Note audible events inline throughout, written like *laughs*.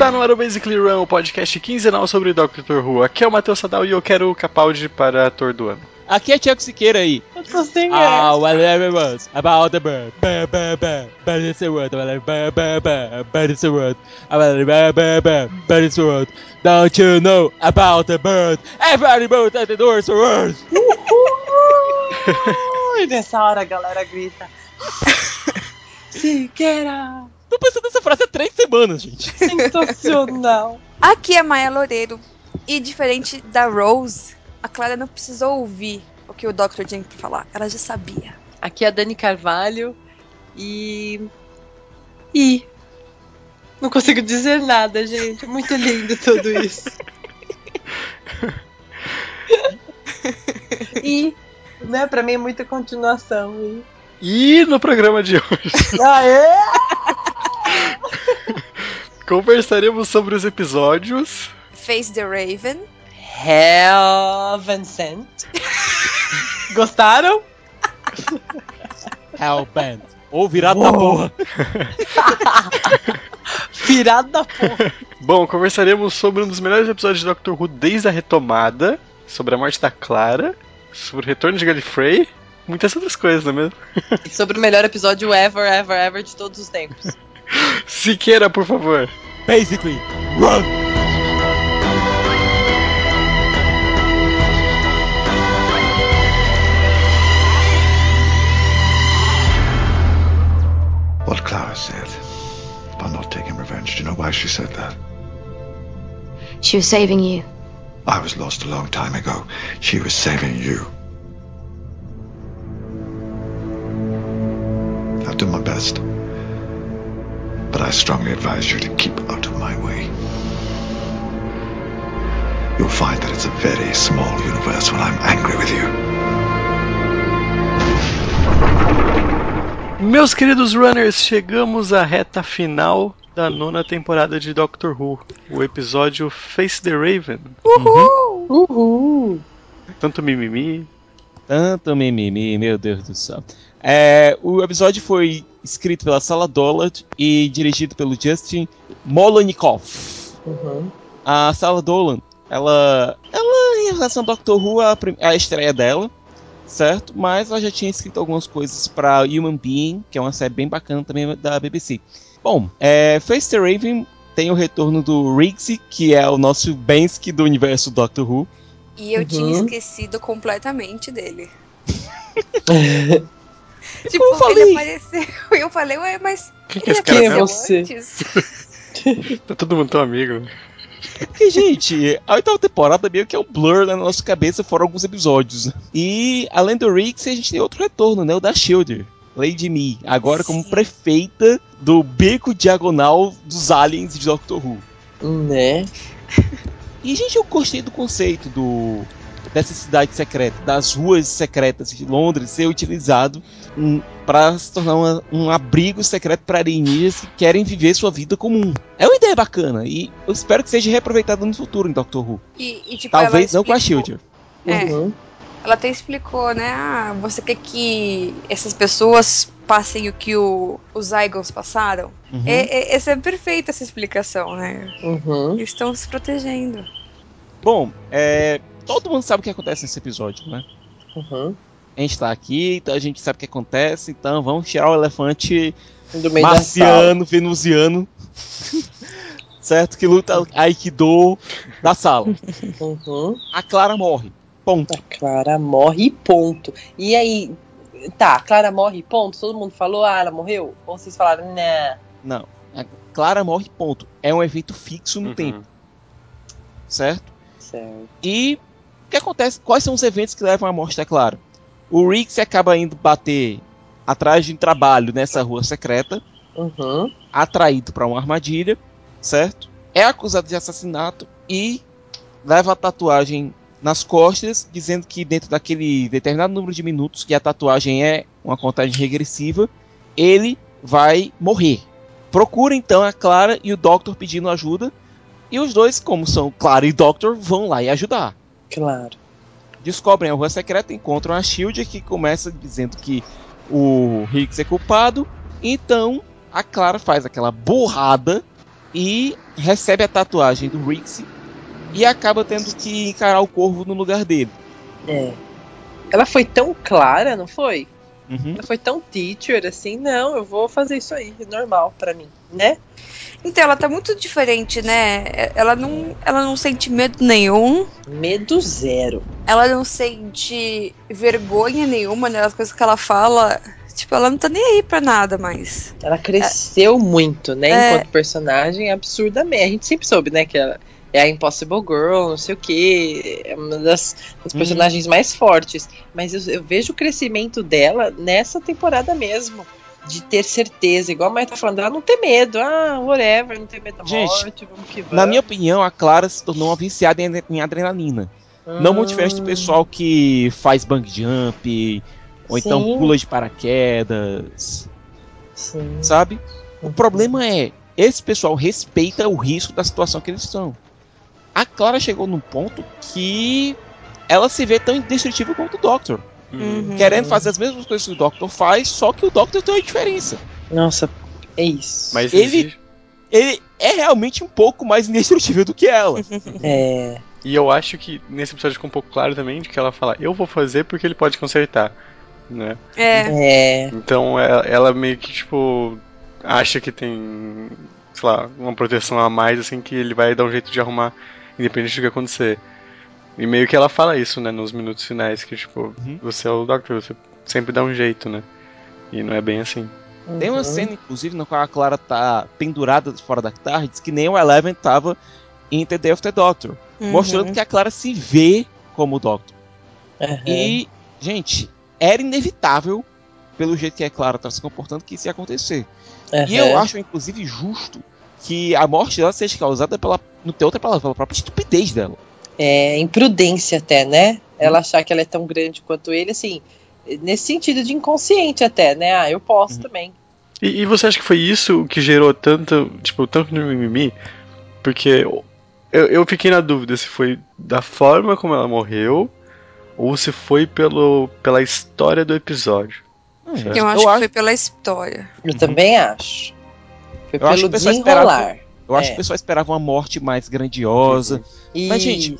Está no ar o Basically Run, o podcast quinzenal sobre Doctor Who. Aqui é o Matheus Sadal e eu quero o Capaldi para ator do ano. Aqui é Tiago Siqueira aí. Ah, whatever it was about the bird. Ba, ba, ba, but it's a word. Ba, ba, ba, ba, but it's a word. Ba, ba, ba, ba, but it's a word. Don't you know about the bird? Everybody both at the doors for words. Ui, *laughs* nessa hora a galera grita. Siqueira! Tô pensando nessa frase há três semanas, gente. *laughs* Sensacional! Aqui é Maia Loureiro. E diferente da Rose, a Clara não precisou ouvir o que o Dr. tinha pra falar. Ela já sabia. Aqui é a Dani Carvalho e. E. Não consigo dizer nada, gente. Muito lindo tudo isso. *laughs* e. Né, pra mim é muita continuação. E... E no programa de hoje Aê! *laughs* conversaremos sobre os episódios Face the Raven. Heaven Sent. *laughs* Gostaram? Hellbent. Ou virado da porra. *laughs* Virado da porra. Bom, conversaremos sobre um dos melhores episódios de Doctor Who desde a retomada, sobre a morte da Clara, sobre o retorno de Gallifrey, muitas outras coisas, não é mesmo? E sobre o melhor episódio ever, ever, ever de todos os tempos. Siqueira, por favor. Basically, run. What Clara said about not taking revenge. Do you know why she said that? She was saving you. I was lost a long time ago. She was saving you. I'll do my best. But I strongly advise you to keep out of my way. You'll find that it's a very small universe when I'm angry with you. Meus queridos runners, chegamos à reta final da nona temporada de Doctor Who, o episódio Face the Raven. Uhul! Uhul! Tanto mimimi. Tanto mimimi, meu Deus do céu. É, o episódio foi escrito pela Sala Dollard e dirigido pelo Justin Molonikov. Uhum. A Sala Dolan, ela, ela em relação ao Doctor Who, a, prim- é a estreia dela, certo? Mas ela já tinha escrito algumas coisas para Human Being, que é uma série bem bacana também da BBC. Bom, é, Face the Raven tem o retorno do Riggsy, que é o nosso Bensky do universo Doctor Who. E eu tinha Uhum. esquecido completamente dele. *laughs* Como tipo, eu falei. ele apareceu e *laughs* eu falei, ué, mas Quem que é ele esse cara? Quem é você? antes? *laughs* Tá todo mundo tão amigo. Porque, gente, a oitava temporada meio que é um blur na nossa cabeça, fora alguns episódios. E, além do Riggs, a gente tem outro retorno, né? O da Shielder. Lady Me, agora como Sim. prefeita do beco diagonal dos aliens de Doctor Who. Né? E, gente, eu gostei do conceito do dessa cidade secreta, das ruas secretas de Londres ser utilizado hum, para se tornar uma- um abrigo secreto para alienígenas que querem viver sua vida comum. É uma ideia bacana e eu espero que seja reaproveitada no futuro em Doctor Who. E, e, tipo, Talvez não com a explicou- Shield. É. Uhum. Ela até explicou, né? Ah, você quer que essas pessoas passem o que o- os Zygons passaram? Uhum. É, é- essa é perfeita essa explicação, né? Uhum. Eles estão se protegendo. Bom, é, todo mundo sabe o que acontece nesse episódio, né? Uhum. A gente tá aqui, então a gente sabe o que acontece, então vamos tirar o elefante marciano, venusiano, *laughs* certo? Que luta Aikido da sala. Uhum. A Clara morre. Ponto. A Clara morre e ponto. E aí, tá, a Clara morre e ponto? Todo mundo falou, ah, ela morreu? Ou vocês falaram, né? Não. A Clara morre, ponto. É um evento fixo no Uhum. tempo, certo? Certo. E que acontece? Quais são os eventos que levam à morte da Clara? O Riggs acaba indo bater atrás de um trabalho nessa rua secreta, Uhum. atraído para uma armadilha, certo? É acusado de assassinato e leva a tatuagem nas costas, dizendo que dentro daquele determinado número de minutos, que a tatuagem é uma contagem regressiva, ele vai morrer. Procura então a Clara e o Doctor pedindo ajuda, e os dois, como são Clara e Doctor, vão lá e ajudar. Claro. Descobrem a rua secreta, encontram a Shield que começa dizendo que o Higgs é culpado, então a Clara faz aquela burrada e recebe a tatuagem do Higgs e acaba tendo que encarar o corvo no lugar dele. É. Ela foi tão clara, não foi? Uhum. Ela foi tão teacher assim, não, eu vou fazer isso aí, normal pra mim, né? Então, ela tá muito diferente, né? Ela não, ela não sente medo nenhum. Medo zero. Ela não sente vergonha nenhuma, né? As coisas que ela fala. Tipo, ela não tá nem aí pra nada mais. Ela cresceu muito, né? É. Enquanto personagem, absurdamente. A gente sempre soube, né? Que ela é a Impossible Girl, não sei o que. É uma das, das Uhum. personagens mais fortes. Mas eu, eu vejo o crescimento dela nessa temporada mesmo. De ter certeza, igual a Maia tá falando, ela não ter medo. Ah, whatever, não ter medo da Gente, morte, vamos que vamos. Na minha opinião, a Clara se tornou uma viciada em, em adrenalina. Não muito diferente do pessoal que faz bang jump, ou então Sim. pula de paraquedas, Sim. sabe? O problema é, esse pessoal respeita o risco da situação que eles estão. A Clara chegou num ponto que ela se vê tão indestrutível quanto o Doctor. Uhum. Querendo fazer as mesmas coisas que o Doctor faz, só que o Doctor tem uma diferença. Nossa, é isso. Mas Ele- Ele é realmente um pouco mais indestrutível do que ela. *laughs* É. E eu acho que nesse episódio ficou um pouco claro também de que ela fala, eu vou fazer porque ele pode consertar. Né? É. É. Então ela, ela meio que, tipo, acha que tem, sei lá, uma proteção a mais, assim, que ele vai dar um jeito de arrumar, independente do que acontecer. E meio que ela fala isso, né, nos minutos finais, que, tipo, Uhum. você é o Doctor, você sempre dá um jeito, né? E não é bem assim. Tem uma Uhum. cena, inclusive, na qual a Clara tá pendurada fora da tarde, que nem o Eleven tava em The Day of the Doctor. Uhum. Mostrando que a Clara se vê como o Doctor. Aham. E, gente, era inevitável, pelo jeito que a Clara tá se comportando, que isso ia acontecer. E eu Aham. acho, inclusive, justo que a morte dela seja causada pela. Não tem outra palavra, pela própria estupidez dela. É, imprudência até, né? Ela achar que ela é tão grande quanto ele, assim, nesse sentido de inconsciente até, né? Ah, eu posso Uhum. também. E, e você acha que foi isso que gerou tanto, tipo, tanto no mimimi? Porque eu, eu fiquei na dúvida se foi da forma como ela morreu ou se foi pelo, pela história do episódio. Hum, Eu acho que foi pela história. Eu também acho. Foi Eu acho que pelo o pessoal desenrolar. Eu acho É. que o pessoal esperava uma morte mais grandiosa. Mas, gente.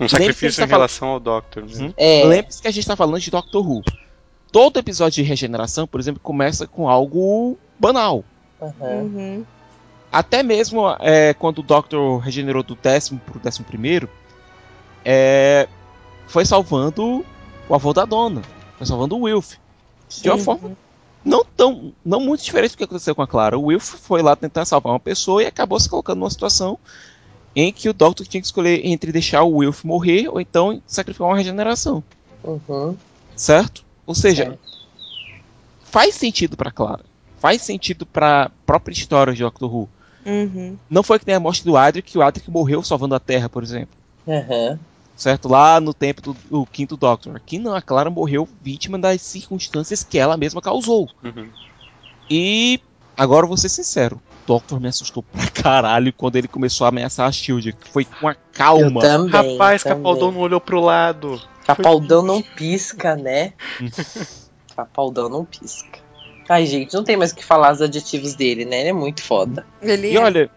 Um sacrifício precisa em relação ao Doctor. Né? Uhum. É. Lembre-se que a gente tá falando de Doctor Who. Todo episódio de regeneração, por exemplo, começa com algo banal. Uhum. Até mesmo é, quando o Doctor regenerou do décimo pro décimo primeiro, é, foi salvando o avô da dona. Foi salvando o Wilf. De uma forma não tão, não muito diferente do que aconteceu com a Clara. O Wilf foi lá tentar salvar uma pessoa e acabou se colocando numa situação em que o Doctor tinha que escolher entre deixar o Wilf morrer ou então sacrificar uma regeneração, Uhum. certo? Ou seja, Certo. faz sentido pra Clara. Faz sentido pra própria história de Doctor Who. Uhum. Não foi que nem a morte do Adric, que o Adric morreu salvando a Terra, por exemplo. Aham. Certo? Lá no tempo do, do quinto Doctor. Aqui não, a Clara morreu vítima das circunstâncias que ela mesma causou. Uhum. E agora eu vou ser sincero. O Doctor me assustou pra *laughs* caralho quando ele começou a ameaçar a Shield. que Foi com a Eu calma. também. Rapaz, também. Capaldão não olhou pro lado. Capaldão não pisca, né? *laughs* Capaldão não pisca. Ai, gente, não tem mais o que falar os adjetivos dele, né? Ele é muito foda. Ele E é. olha,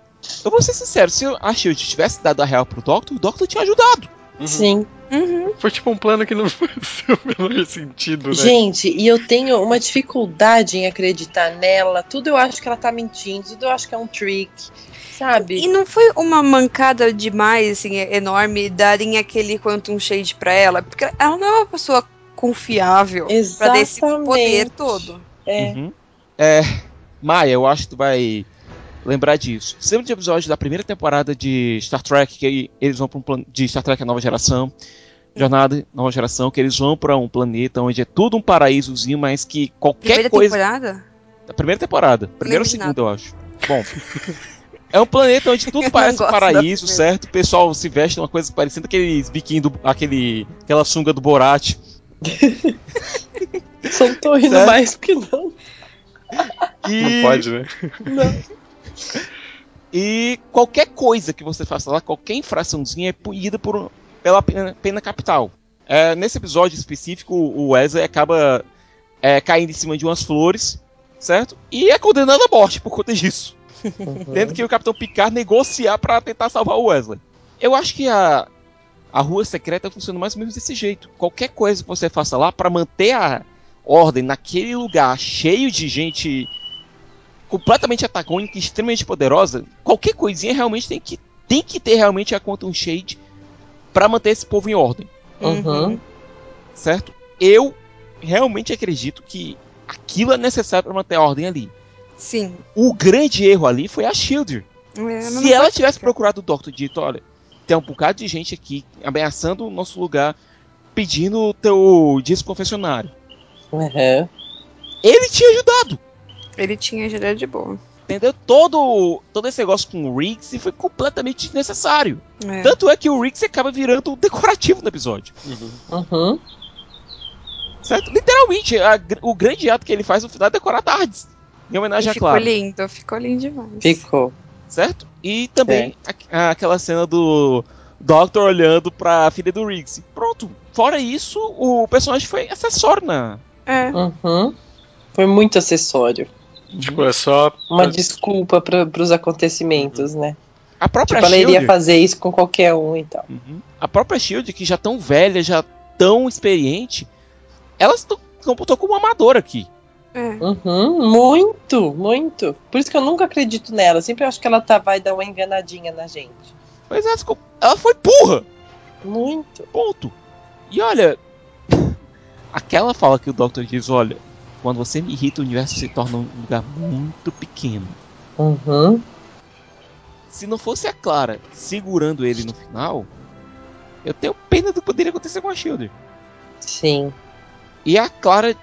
eu vou ser sincero, se a Shield tivesse dado a real pro Doctor, o Doctor tinha ajudado. Uhum. Sim. Uhum. Foi tipo um plano que não *laughs* fazia o menor sentido, né? Gente, e eu tenho uma dificuldade em acreditar nela. Tudo eu acho que ela tá mentindo, tudo eu acho que é um trick, sabe? E não foi uma mancada demais, assim, enorme, darem aquele Quantum Shade pra ela? Porque ela não é uma pessoa confiável pra dar esse Exatamente. poder todo. É. Uhum. É, Maia, eu acho que tu vai lembrar disso. Sempre de episódio da primeira temporada de Star Trek, que eles vão para um plano de Star Trek a nova geração, jornada nova geração, que eles vão para um planeta onde é tudo um paraísozinho, mas que qualquer Primeira coisa temporada? da primeira temporada, primeira ou segunda, eu acho. Bom, *laughs* É um planeta onde tudo parece não um paraíso, certo? O pessoal se veste uma coisa parecendo aqueles biquinhos do. aquele. aquela sunga do Borat. Só tô rindo Certo. mais que não. E, Não pode, né? E qualquer coisa que você faça lá, qualquer infraçãozinha é punida por, pela pena, pena capital. É, nesse episódio específico, o Wesley acaba é, caindo em cima de umas flores, certo? E é condenado à morte por conta disso. *laughs* Tendo que o Capitão Picard negociar pra tentar salvar o Wesley. Eu acho que a, a rua secreta funciona mais ou menos desse jeito. Qualquer coisa que você faça lá pra manter a ordem naquele lugar cheio de gente completamente atacônica e extremamente poderosa, qualquer coisinha realmente tem que, tem que ter realmente a Quantum Shade pra manter esse povo em ordem, Uhum. certo? Eu realmente acredito que aquilo é necessário pra manter a ordem ali. Sim. O grande erro ali foi a Shielder. É, Se não ela tivesse ficar. procurado o Doctor e dito, olha, tem um bocado de gente aqui ameaçando o nosso lugar, pedindo o teu disco confessionário. Uhum. Ele tinha ajudado. Ele tinha ajuda de boa. Entendeu? Todo, todo esse negócio com o Riggs foi completamente desnecessário. É. Tanto é que o Riggs acaba virando um decorativo no episódio. Uhum. Certo? Literalmente, a o grande ato que ele faz no final é decorar tardes. Em E homenagem a ficou Clara. lindo, ficou lindo demais. Ficou. Certo? E também a- aquela cena do Doctor olhando pra filha do Riggs. Pronto. Fora isso, o personagem foi acessório na. É. Uhum. Foi muito acessório. Tipo, é só. Uma desculpa para pros acontecimentos, né? A própria Tipo, ela Shield. iria fazer isso com qualquer um e tal. Uhum. A própria Shield, que já tão velha, já tão experiente, ela se to- comportou como amadora aqui. É. Uhum, muito, muito. Por isso que eu nunca acredito nela. Sempre acho que ela tá, vai dar uma enganadinha na gente. Mas ela, ficou- ela foi burra. Muito. Ponto. E olha, *laughs* aquela fala que o Doctor diz, olha, quando você me irrita, o universo se torna um lugar muito pequeno. Uhum. Se não fosse a Clara segurando ele no final, eu tenho pena do que poderia acontecer com a Shield. Sim. E a Clara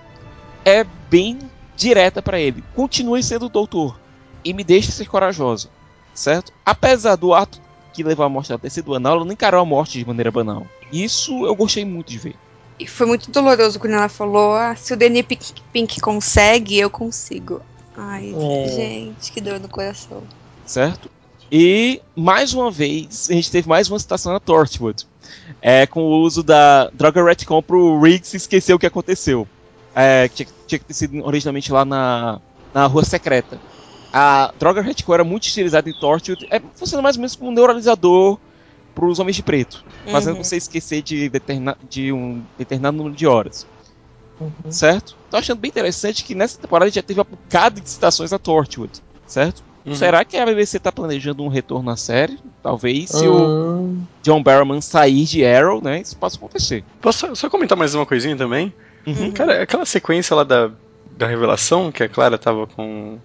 é bem direta pra ele. Continue sendo o doutor e me deixe ser corajosa, certo? Apesar do ato que levou à morte dela ter sido banal, ela não encarou a morte de maneira banal. Isso eu gostei muito de ver. E foi muito doloroso quando ela falou: ah, se o Danny Pink, Pink consegue, eu consigo. Ai, É. gente, que dor no coração. certo? E mais uma vez a gente teve mais uma citação na Torchwood, é, com o uso da droga retcon pro Riggs esquecer o que aconteceu, é, que tinha, tinha que ter sido originalmente lá na, na rua secreta. A droga retcon era muito utilizada em Torchwood, é, funciona mais ou menos como um neuralizador para os homens de preto, fazendo Uhum. você esquecer de, de um determinado número de horas, Uhum. certo? Tô achando bem interessante que nessa temporada já teve um bocado de citações a Torchwood, certo? Uhum. Será que a BBC tá planejando um retorno à série? Talvez se o Hum. John Barrowman sair de Arrow, né? Isso possa acontecer. Posso só- só comentar mais uma coisinha também? Uhum. Cara, aquela sequência lá da, da revelação, que a Clara tava com,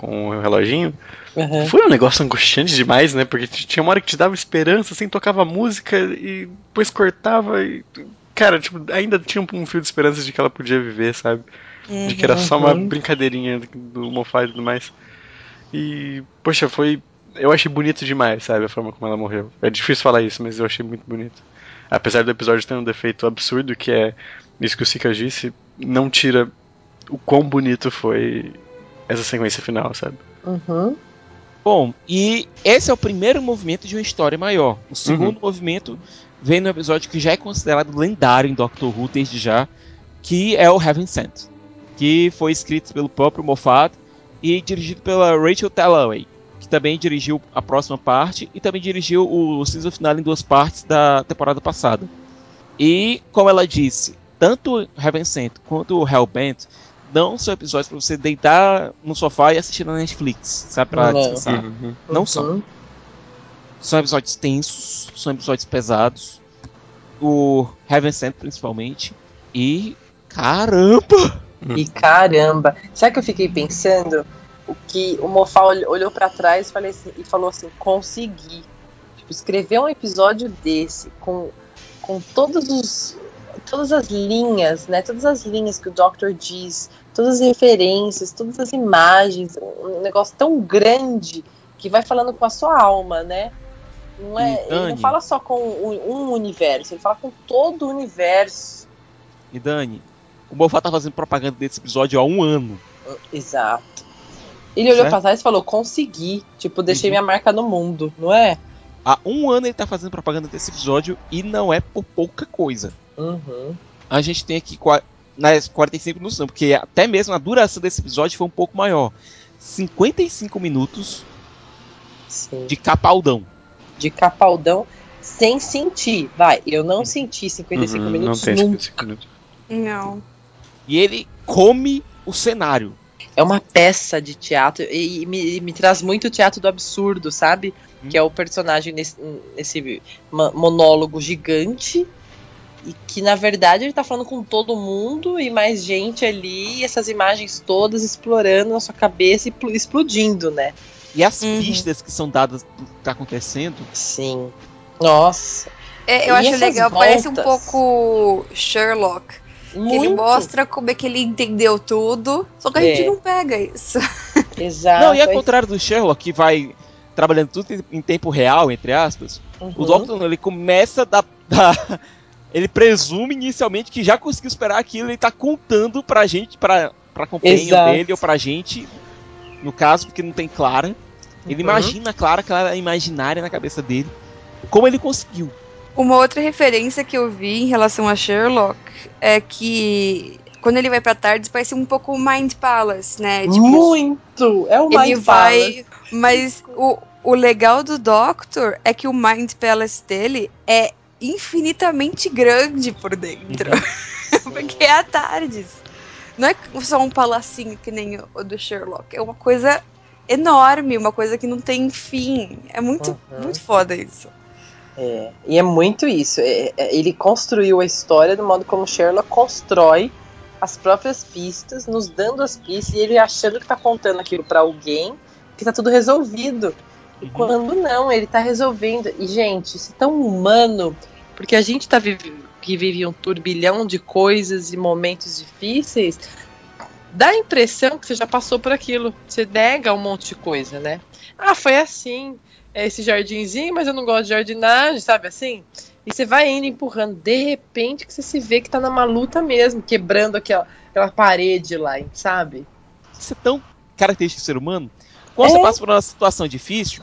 com o reloginho, Uhum. foi um negócio angustiante demais, né? Porque tinha uma hora que te dava esperança, assim, tocava música e depois cortava e. Cara, tipo, ainda tinha um, fio de esperança de que ela podia viver, sabe? De que era só uma Uhum. brincadeirinha do Moffat e tudo mais. E, poxa, foi. Eu achei bonito demais, sabe? A forma como ela morreu. É difícil falar isso, mas eu achei muito bonito. Apesar do episódio ter um defeito absurdo, que é isso que o Sika disse, não tira o quão bonito foi essa sequência final, sabe? Uhum. Bom, e esse é o primeiro movimento de uma história maior. O segundo movimento vem no episódio que já é considerado lendário em Doctor Who desde já, que é o Heaven Sent, que foi escrito pelo próprio Moffat e dirigido pela Rachel Talalay, que também dirigiu a próxima parte e também dirigiu o season final em duas partes da temporada passada. E, como ela disse, tanto Heaven Sent quanto o Hellbent não são episódios para você deitar no sofá e assistir na Netflix, sabe? Pra Não. descansar. Uhum. Não são. Uhum. São episódios tensos, são episódios pesados. O Heaven Sent, principalmente. E. Caramba! E caramba, sabe o que eu fiquei pensando? O que o Mofá ol- olhou pra trás e, assim- e falou assim: consegui. Tipo, escrever um episódio desse com, com todos os todas as linhas, né? Todas as linhas que o Doctor diz, todas as referências, todas as imagens, um negócio tão grande que vai falando com a sua alma, né? Não é, E ele não Dani? fala só com um, um universo, ele fala com todo o universo. E Dani, o Moffat tá fazendo propaganda desse episódio há um ano. Exato. Ele olhou Certo. pra trás e falou: consegui. Tipo, deixei Uhum. minha marca no mundo, não é? Há um ano ele tá fazendo propaganda desse episódio e não é por pouca coisa. Uhum. A gente tem aqui nas 45 minutos, não, porque até mesmo a duração desse episódio foi um pouco maior. 55 minutos Sim. de capaldão. De capaldão sem sentir. Vai, eu não senti 55 Uhum, minutos não tem nunca. 55 minutos. Não. E ele come o cenário. É uma peça de teatro e, e me, e me traz muito o teatro do absurdo, sabe? Hum. Que é o personagem nesse, nesse monólogo gigante. E que na verdade ele tá falando com todo mundo e mais gente ali, e essas imagens todas explorando na sua cabeça e pl- explodindo, né? E as Uhum. pistas que são dadas do que tá acontecendo. Sim. Nossa. É, eu E acho legal, parece um voltas? pouco Sherlock. Que ele Muito. mostra como é que ele entendeu tudo, só que a É. gente não pega isso. *laughs* Exato. Não, e ao contrário do Sherlock, que vai trabalhando tudo em- em tempo real, entre aspas, o Uhum. Doctor não, ele começa da, da- *laughs* Ele presume inicialmente que já conseguiu esperar aquilo, ele tá contando pra gente, pra, pra companheiro Exato. dele ou pra gente, no caso, porque não tem Clara. Ele Uhum. imagina a Clara, Clara é imaginária na cabeça dele. Como ele conseguiu. Uma outra referência que eu vi em relação a Sherlock é que quando ele vai pra Tardes parece um pouco o Mind Palace, né? Tipo, Muito! É o ele Mind Palace. vai. Mas o, o legal do Doctor é que o Mind Palace dele é infinitamente grande por dentro. *laughs* Porque é a Tardes. Não é só um palacinho que nem o- o do Sherlock. É uma coisa enorme, uma coisa que não tem fim. É muito, Uhum. muito foda isso. É, e é muito isso. é- é- ele construiu a história do modo como Sherlock constrói as próprias pistas, nos dando as pistas, e ele achando que tá contando aquilo pra alguém, que tá tudo resolvido. E Uhum. quando não, ele tá resolvendo. E, gente, isso é tão humano, porque a gente tá vive, que vive um turbilhão de coisas e momentos difíceis, dá a impressão que você já passou por aquilo. Você nega um monte de coisa, né? Ah, foi assim. É esse jardinzinho, mas eu não gosto de jardinagem, sabe assim? E você vai indo empurrando. De repente que você se vê que tá numa luta mesmo, quebrando aquela, aquela parede lá, sabe? Isso é tão característico do ser humano. Quando É. você passa por uma situação difícil,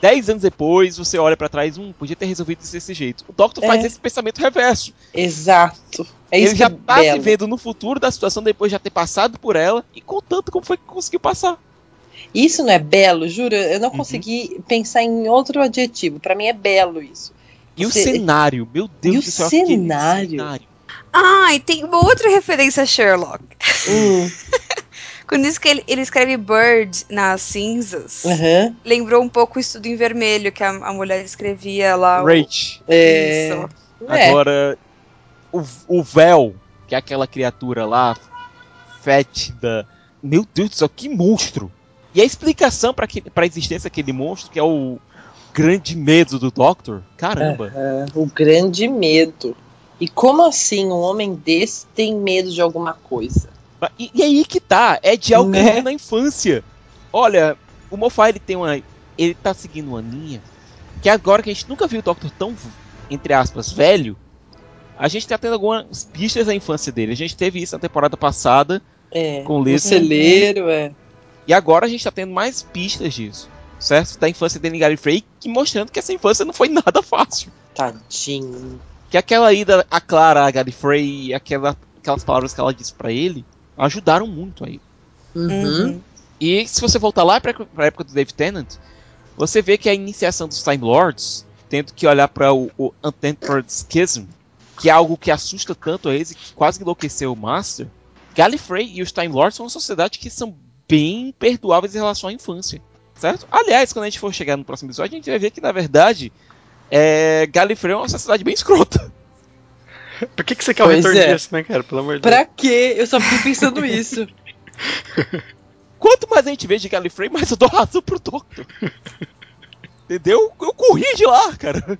10 anos depois, você olha pra trás, hum, podia ter resolvido isso desse jeito. O Doctor É. faz esse pensamento reverso. Exato. É Ele já é tá belo. vivendo no futuro da situação depois de já ter passado por ela e contando como foi que conseguiu passar. Isso não é belo, juro. Eu não Uhum. consegui pensar em outro adjetivo. Pra mim é belo isso. E Você- o cenário, meu Deus E o do céu, aquele cenário? Ah, e tem uma outra referência a Sherlock. Hum, *laughs* Quando diz que ele, ele escreve Bird nas cinzas, aham. lembrou um pouco o estudo em vermelho que a, a mulher escrevia lá. o- Rach. É, Isso. é. Agora, o, o véu, que é aquela criatura lá, fétida. Meu Deus do céu, que monstro! E a explicação pra que- pra existência daquele monstro, que é o grande medo do Doctor, caramba. Aham, O grande medo. E como assim um homem desse tem medo de alguma coisa? E, e aí que tá, é de algo que Né? na infância. Olha, o Moffat ele tem uma. Ele tá seguindo uma linha que agora que a gente nunca viu o Doctor tão, entre aspas, velho, a gente tá tendo algumas pistas da infância dele. A gente teve isso na temporada passada É. com o O Lisa. celeiro, é. E agora a gente tá tendo mais pistas disso. Certo? Da infância dele em Gallifrey, que mostrando que essa infância não foi *laughs* nada fácil. Tadinho. Que aquela ida a Clara a Gallifrey e aquela, aquelas palavras que ela disse pra ele ajudaram muito aí. Uhum. E se você voltar lá pra, pra época do Dave Tennant, você vê que a iniciação dos Time Lords, tendo que olhar para o, o Untempered Schism, que é algo que assusta tanto a eles e que quase enlouqueceu o Master, Gallifrey e os Time Lords são uma sociedade que são bem perdoáveis em relação à infância. Certo? Aliás, quando a gente for chegar no próximo episódio, a gente vai ver que, na verdade, é, Gallifrey é uma sociedade bem escrota. *laughs* Por que, que você quer o retorno é. disso, né, cara? Pelo amor de Deus. Pra quê? Eu só fiquei pensando *laughs* isso. Quanto mais a gente vê de Gallifrey, mais eu dou razão pro Doctor. Entendeu? Eu corri de lá, cara.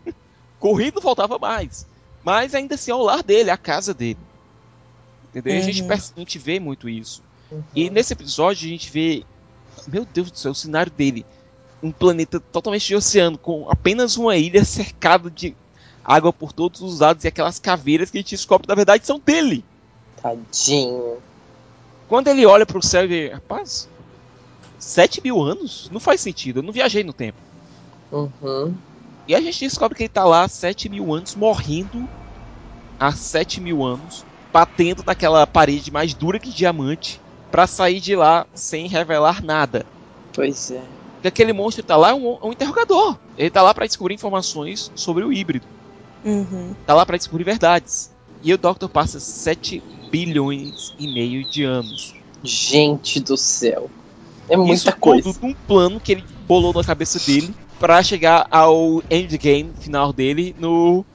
Corri e não faltava mais. Mas ainda assim é o lar dele, é a casa dele. Entendeu? E A, gente, Uhum. a gente vê muito isso. E nesse episódio a gente vê. Meu Deus do céu, o cenário dele um planeta totalmente de oceano, com apenas uma ilha cercada de água por todos os lados e aquelas caveiras que a gente descobre, na verdade, são dele. Tadinho. Quando ele olha pro céu e vê, rapaz, 7 mil anos? Não faz sentido, eu não viajei no tempo. Uhum. E a gente descobre que ele tá lá há 7 mil anos, morrendo há 7 mil anos, batendo naquela parede mais dura que diamante, pra sair de lá sem revelar nada. Pois é. Porque aquele monstro tá lá é um, um interrogador. Ele tá lá pra descobrir informações sobre o híbrido. Uhum. Tá lá pra descobrir verdades. E o Doctor passa 7 bilhões e meio de anos. Gente do céu. É muita Isso coisa. tudo num plano que ele bolou na cabeça dele pra chegar ao endgame final dele no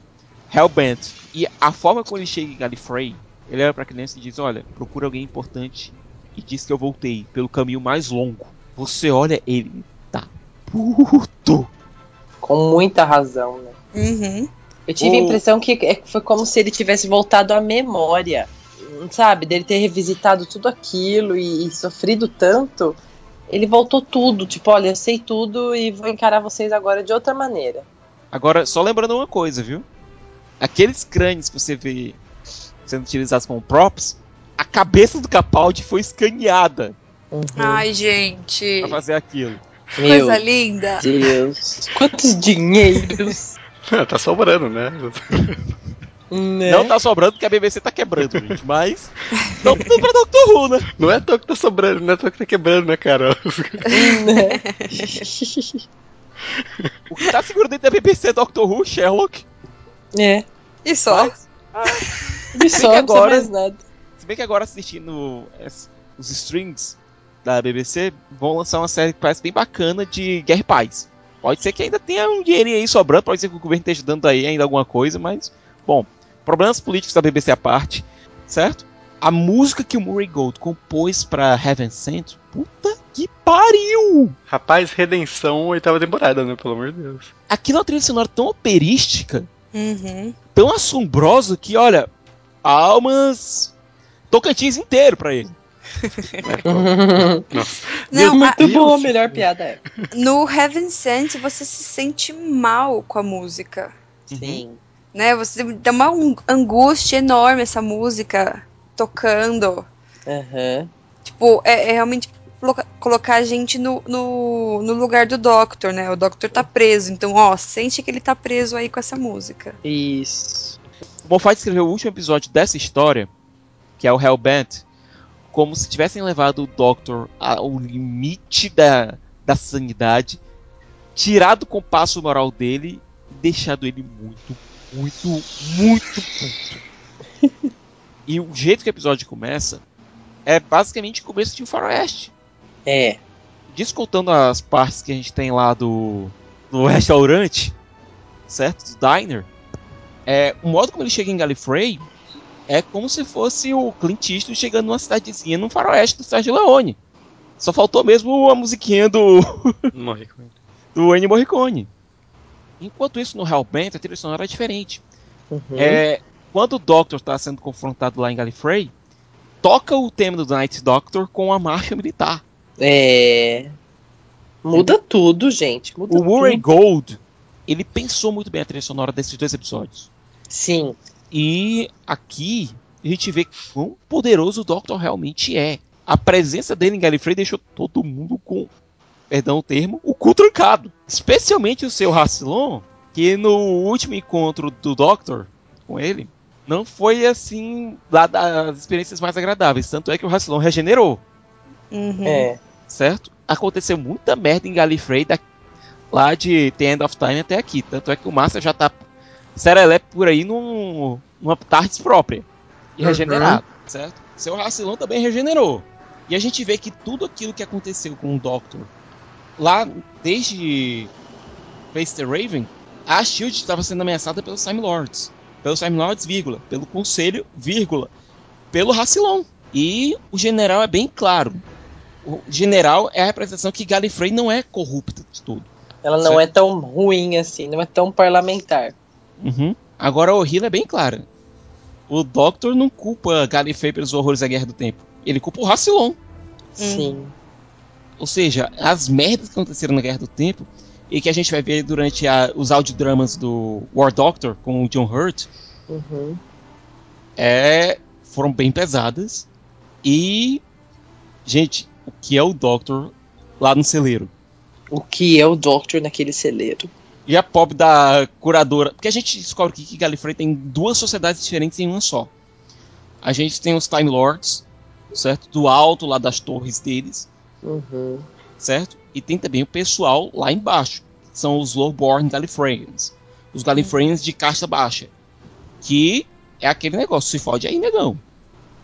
Hellbent. E a forma como ele chega em Gallifrey, ele olha pra criança e diz: Olha, procura alguém importante e diz que eu voltei pelo caminho mais longo. Você olha ele, tá puto. Com muita razão, né? Uhum. Eu tive a O- impressão que é- foi como se ele tivesse voltado à memória. Sabe? Dele ter revisitado tudo aquilo e, e sofrido tanto. Ele voltou tudo. Tipo, olha, eu sei tudo e vou encarar vocês agora de outra maneira. Agora, só lembrando uma coisa, viu? Aqueles crânios que você vê sendo utilizados como props, a cabeça do Capaldi foi escaneada Uhum. Ai, gente. pra fazer aquilo. Meu Coisa linda. Deus. Quantos dinheiros. Ah, *laughs* tá sobrando, né? né? Não tá sobrando porque a BBC tá quebrando, gente. Mas. Não tudo pra Doctor Who, né? Não é à toa que tá sobrando, não é à toa que tá quebrando, né, cara? Né? *laughs* O que tá seguro dentro da BBC é Doctor Who, Sherlock. é. E só. Mas, E só não agora- mais nada. Bem que agora assistindo os strings da BBC, vão lançar uma série que parece bem bacana de Guerra e Paz. Pode ser que ainda tenha um dinheirinho aí sobrando, pode ser que o governo esteja dando aí ainda alguma coisa, mas, bom, problemas políticos da BBC à parte, certo? A música que o Murray Gold compôs pra Heaven Sent, puta que pariu! Rapaz, Redenção, oitava temporada, né? Pelo amor de Deus. Aquilo é uma trilha sonora tão operística, Uhum. tão assombrosa que, olha, almas. Tocantins inteiro pra ele. Não, a- Muito Deus. boa, a melhor piada é. no Heaven Sent você se sente mal com a música. Sim. Né? Você dá uma ang- angústia enorme essa música tocando. Aham. Tipo, é, é realmente coloca- colocar a gente no, no, no lugar do Doctor, né? O Doctor tá preso. Então, ó, sente que ele tá preso aí com essa música. Isso. O Moffat escreveu o último episódio dessa história, que é o Hellbent, como se tivessem levado o Doctor ao limite da, da sanidade, tirado o compasso moral dele e deixado ele muito, muito, muito puto. e o jeito que o episódio começa é basicamente o começo de um faroeste. É. descontando as partes que a gente tem lá do, do restaurante, certo? Do diner, é, o modo como ele chega em Gallifrey é como se fosse o Clint Eastwood chegando numa cidadezinha no faroeste do Sérgio Leone. Só faltou mesmo a musiquinha do, *laughs* Morri com ele. do Ennio Morricone. Enquanto isso, no Hellbent, a trilha sonora é diferente. Uhum. É, quando o Doctor está sendo confrontado lá em Gallifrey, toca o tema do Night Doctor com a marcha militar. É. Muda tudo, gente. Muda O Murray. Gold, ele pensou muito bem a trilha sonora desses dois episódios. Sim. E aqui a gente vê quão poderoso o Doctor realmente é. A presença dele em Gallifrey deixou todo mundo com, perdão o termo, o cu trancado. Especialmente o seu Rassilon, que no último encontro do Doctor com ele, não foi assim lá das experiências mais agradáveis. Tanto é que o Rassilon regenerou, Uhum. É. certo? Aconteceu muita merda em Gallifrey da, lá de The End of Time até aqui. Tanto é que o Master já tá serelepe por aí num, numa tardes própria. E Uhum. regenerado, certo? Seu Rassilon também regenerou. E a gente vê que tudo aquilo que aconteceu com o Doctor lá desde Face the Raven, a Shield estava sendo ameaçada pelos Time Lords. Pelos Time Lords, vírgula. Pelo Conselho, vírgula. Pelo Rassilon. E o general é bem claro. O general é a representação que Gallifrey não é corrupta de tudo. Ela não Certo. é tão ruim assim, não é tão parlamentar. Uhum. Agora a O'Hila é bem clara. O Doctor não culpa Gallifrey pelos horrores da Guerra do Tempo. Ele culpa o Rassilon. Sim. Ou seja, as merdas que aconteceram na Guerra do Tempo e que a gente vai ver durante a- os audiodramas do War Doctor com o John Hurt Uhum. é, foram bem pesadas. E, gente, o que é o Doctor lá no celeiro? O que é o Doctor naquele celeiro? E a pop da curadora. Porque a gente descobre aqui que Gallifrey tem duas sociedades diferentes em uma só. A gente tem os Time Lords, certo? Do alto lá das torres deles, Uhum. certo? E tem também o pessoal lá embaixo. que São os Lowborn Gallifreyans. Os Gallifreyans de caixa baixa. Que é aquele negócio, se fode aí, negão.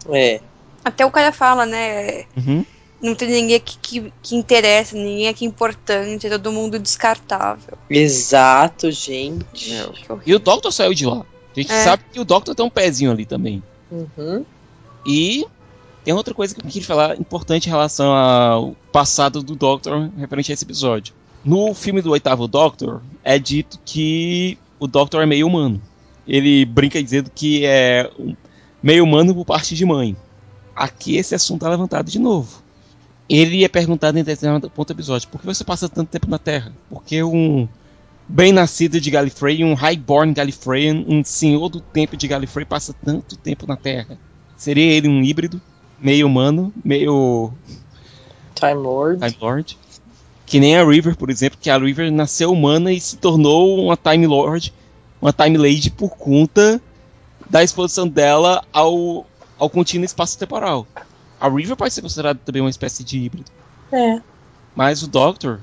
É. Até o cara fala, né? Uhum. Não tem ninguém aqui que, que interessa, ninguém aqui importante, é todo mundo descartável. Exato, gente. Meu, que horrível. E o Doctor saiu de lá. A gente É. sabe que o Doctor tem um pezinho ali também. Uhum. E tem outra coisa que eu queria falar importante em relação ao passado do Doctor referente a esse episódio. No filme do oitavo Doctor, é dito que o Doctor é meio humano. Ele brinca dizendo que é meio humano por parte de mãe. Aqui esse assunto é levantado de novo. Ele é perguntado em determinado ponto do episódio: por que você passa tanto tempo na Terra? Porque um bem nascido de Gallifrey, um highborn Gallifreyan, um senhor do tempo de Gallifrey passa tanto tempo na Terra? Seria ele um híbrido, meio humano, meio Time Lord. Time Lord? Que nem a River, por exemplo, que a River nasceu humana e se tornou uma Time Lord, uma Time Lady por conta da exposição dela ao, ao contínuo espaço-temporal. A River pode ser considerada também uma espécie de híbrido. É. Mas o Doctor,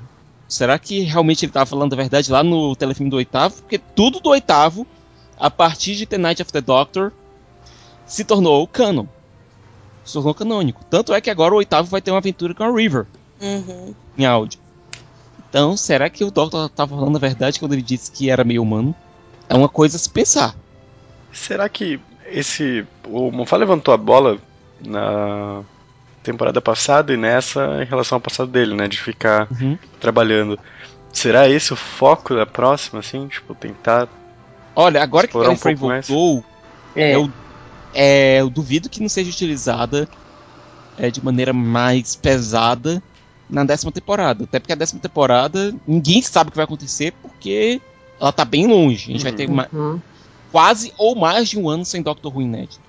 será que realmente ele estava falando a verdade lá no telefilme do oitavo? Porque tudo do oitavo, a partir de The Night of the Doctor, se tornou canon. Se tornou canônico. Tanto é que agora o oitavo vai ter uma aventura com a River Uhum. em áudio. Então, será que o Doctor estava falando a verdade quando ele disse que era meio humano? É uma coisa a se pensar. Será que esse. O Mofá levantou a bola na temporada passada e nessa em relação ao passado dele, né? De ficar Uhum. trabalhando. Será esse o foco da próxima, assim? Tipo, tentar. Olha, agora que Explorar um mais. voltou, É. eu, é, eu duvido que não seja utilizada é, de maneira mais pesada na décima temporada. Até porque a décima temporada, ninguém sabe o que vai acontecer porque ela tá bem longe. A gente vai ter ma- Uhum. quase ou mais de um ano sem Doctor Who inédito.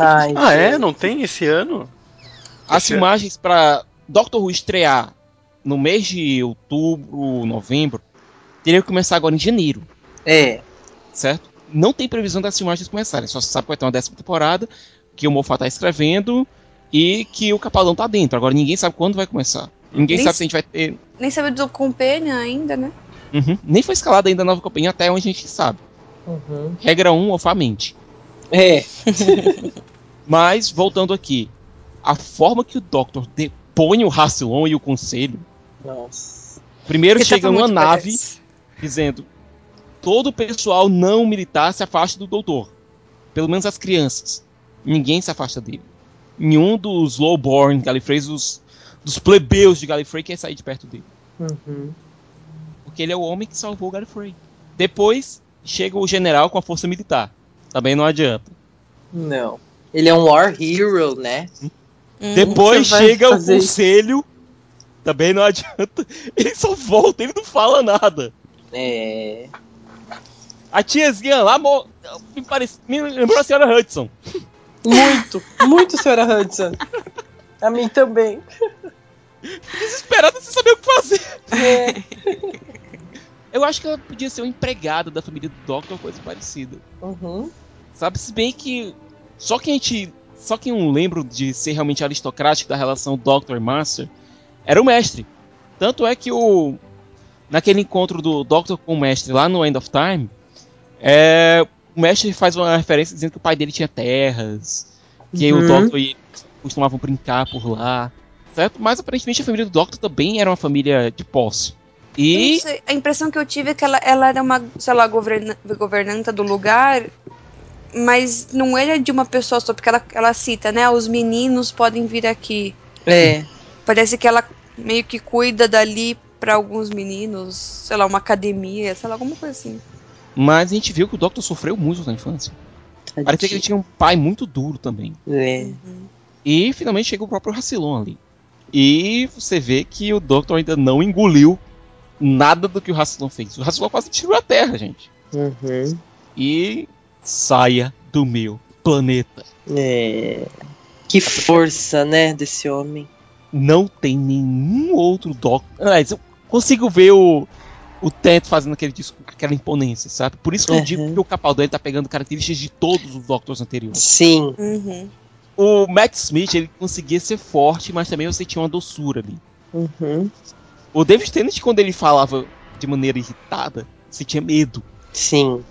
Ai, Ah, é? Não tem esse ano? As Esse- filmagens para Doctor Who estrear no mês de outubro, novembro, teriam que começar agora em janeiro, É. certo? Não tem previsão das filmagens começarem, só se sabe que vai ter uma décima temporada, que o Moffat tá escrevendo e que o Capalão tá dentro. Agora ninguém sabe quando vai começar. Ninguém Nem sabe se- a gente vai ter. Nem sabe do Companion ainda, né? Uhum. Nem foi escalada ainda a nova companhia até onde a gente sabe. Uhum. Regra 1, Moffat mente. É. *laughs* Mas, voltando aqui, a forma que o Doctor depõe o Rassilon e o Conselho. Nossa. Primeiro Porque chega uma nave badass. dizendo: todo o pessoal não militar se afaste do doutor. Pelo menos as crianças. Ninguém se afasta dele. Nenhum dos lowborn Gallifreys, dos, dos plebeus de Gallifrey, quer sair de perto dele. Uhum. Porque ele é o homem que salvou o Gallifrey. Depois chega o general com a força militar. Também não adianta. Não. Ele é um war hero, né? Hum. Depois chega o fazer isso? conselho. Também não adianta. *laughs* Ele só volta, ele não fala nada. É. A tiazinha lá mo- me, parece, me lembrou a senhora Hudson. Muito, muito, senhora Hudson. A mim também. Desesperada sem saber o que fazer. É. Eu acho que ela podia ser uma empregada da família do Doctor ou coisa parecida. Uhum. Sabe? Se bem que. Só quem a gente. Só quem eu lembro de ser realmente aristocrático da relação Doctor e Master era o mestre. Tanto é que o. Naquele encontro do Doctor com o mestre lá no End of Time, é, o mestre faz uma referência dizendo que o pai dele tinha terras, que o Uhum. Doctor e ele costumavam brincar por lá. Certo? Mas aparentemente a família do Doctor também era uma família de posse. E. sei, a impressão que eu tive é que ela, ela era uma, sei lá, governa, governanta do lugar, mas não era de uma pessoa só, porque ela, ela cita, né? Os meninos podem vir aqui. É. Parece que ela meio que cuida dali pra alguns meninos, sei lá, uma academia, sei lá, alguma coisa assim. Mas a gente viu que o Doctor sofreu muito na infância. Parecia que ele tinha um pai muito duro também. É. E finalmente chega o próprio Rassilon ali. E você vê que o Doctor ainda não engoliu nada do que o Rassilon fez. O Rassilon quase tirou a Terra, gente. Uhum. E saia do meu planeta. É. Que força, né, desse homem. Não tem nenhum outro Doctor. Aliás, eu consigo ver o, o Ted fazendo aquele discurso, aquela imponência, sabe? Por isso que eu Uhum. digo que o Capaldi tá pegando características de todos os Doctors anteriores. Sim. Uhum. O Matt Smith, ele conseguia ser forte, mas também você tinha uma doçura ali. Uhum. O David Tennant, quando ele falava de maneira irritada, você tinha medo, Sim.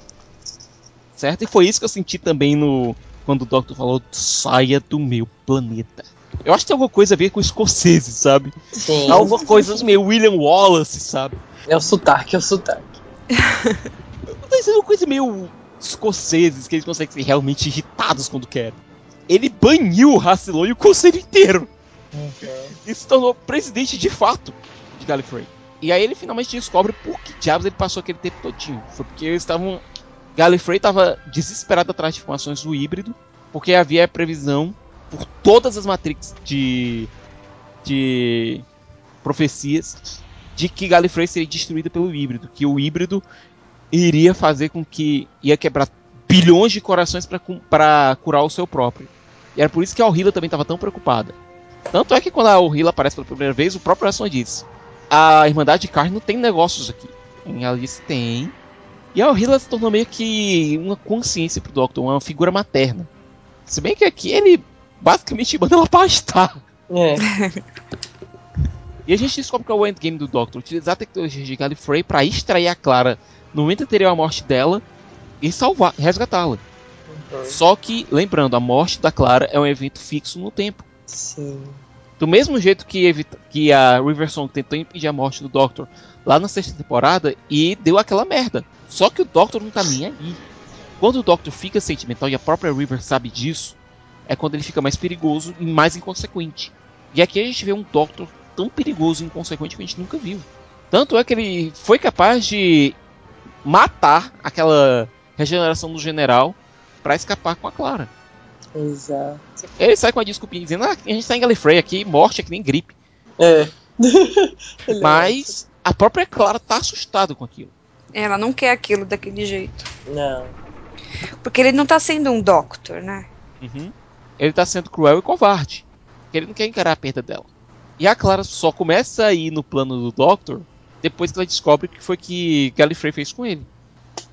Certo? E foi isso que eu senti também no quando o Doctor falou saia do meu planeta. Eu acho que tem alguma coisa a ver com escoceses, sabe? Sim. Alguma coisa meio William Wallace, sabe? É o sotaque, é o sotaque. *laughs* Mas é uma coisa meio escoceses, que eles conseguem ser realmente irritados quando querem. Ele baniu o Rassilon e o conselho inteiro. E se tornou presidente de fato de Gallifrey. E aí ele finalmente descobre por que diabos ele passou aquele tempo todinho. Foi porque eles estavam. Gallifrey estava desesperado atrás de informações do híbrido, porque havia a previsão por todas as matrix de. de. profecias de que Gallifrey seria destruída pelo híbrido. Que o híbrido iria fazer com que. ia quebrar bilhões de corações para curar o seu próprio. E era por isso que a Orhila também estava tão preocupada. Tanto é que quando a Orhila aparece pela primeira vez, o próprio Aston diz: A Irmandade de Carne não tem negócios aqui. E ela disse: tem. E a Orhila se tornou meio que uma consciência pro Doctor, uma figura materna. Se bem que aqui ele basicamente manda ela pastar. É. *laughs* E a gente descobre que é o endgame do Doctor utilizar a tecnologia de Gallifrey para extrair a Clara no momento anterior à morte dela e salvar, resgatá-la. Só que, lembrando, a morte da Clara é um evento fixo no tempo. Sim. Do mesmo jeito que, evita- que a River Song tentou impedir a morte do Doctor lá na sexta temporada e deu aquela merda. Só que o Doctor não tá nem aí. Quando o Doctor fica sentimental e a própria River sabe disso, é quando ele fica mais perigoso e mais inconsequente. E aqui a gente vê um Doctor tão perigoso e inconsequente que a gente nunca viu. Tanto é que ele foi capaz de matar aquela regeneração do general pra escapar com a Clara. Exato. Ele sai com a desculpinha dizendo: ah, a gente tá em Gallifrey aqui, morte é que nem gripe. É *laughs* Mas a própria Clara tá assustada com aquilo. Ela não quer aquilo daquele jeito. Não. Porque ele não tá sendo um doctor, né? Ele tá sendo cruel e covarde. Porque ele não quer encarar a perda dela. E a Clara só começa a ir no plano do Doctor depois que ela descobre o que foi que Gallifrey fez com ele.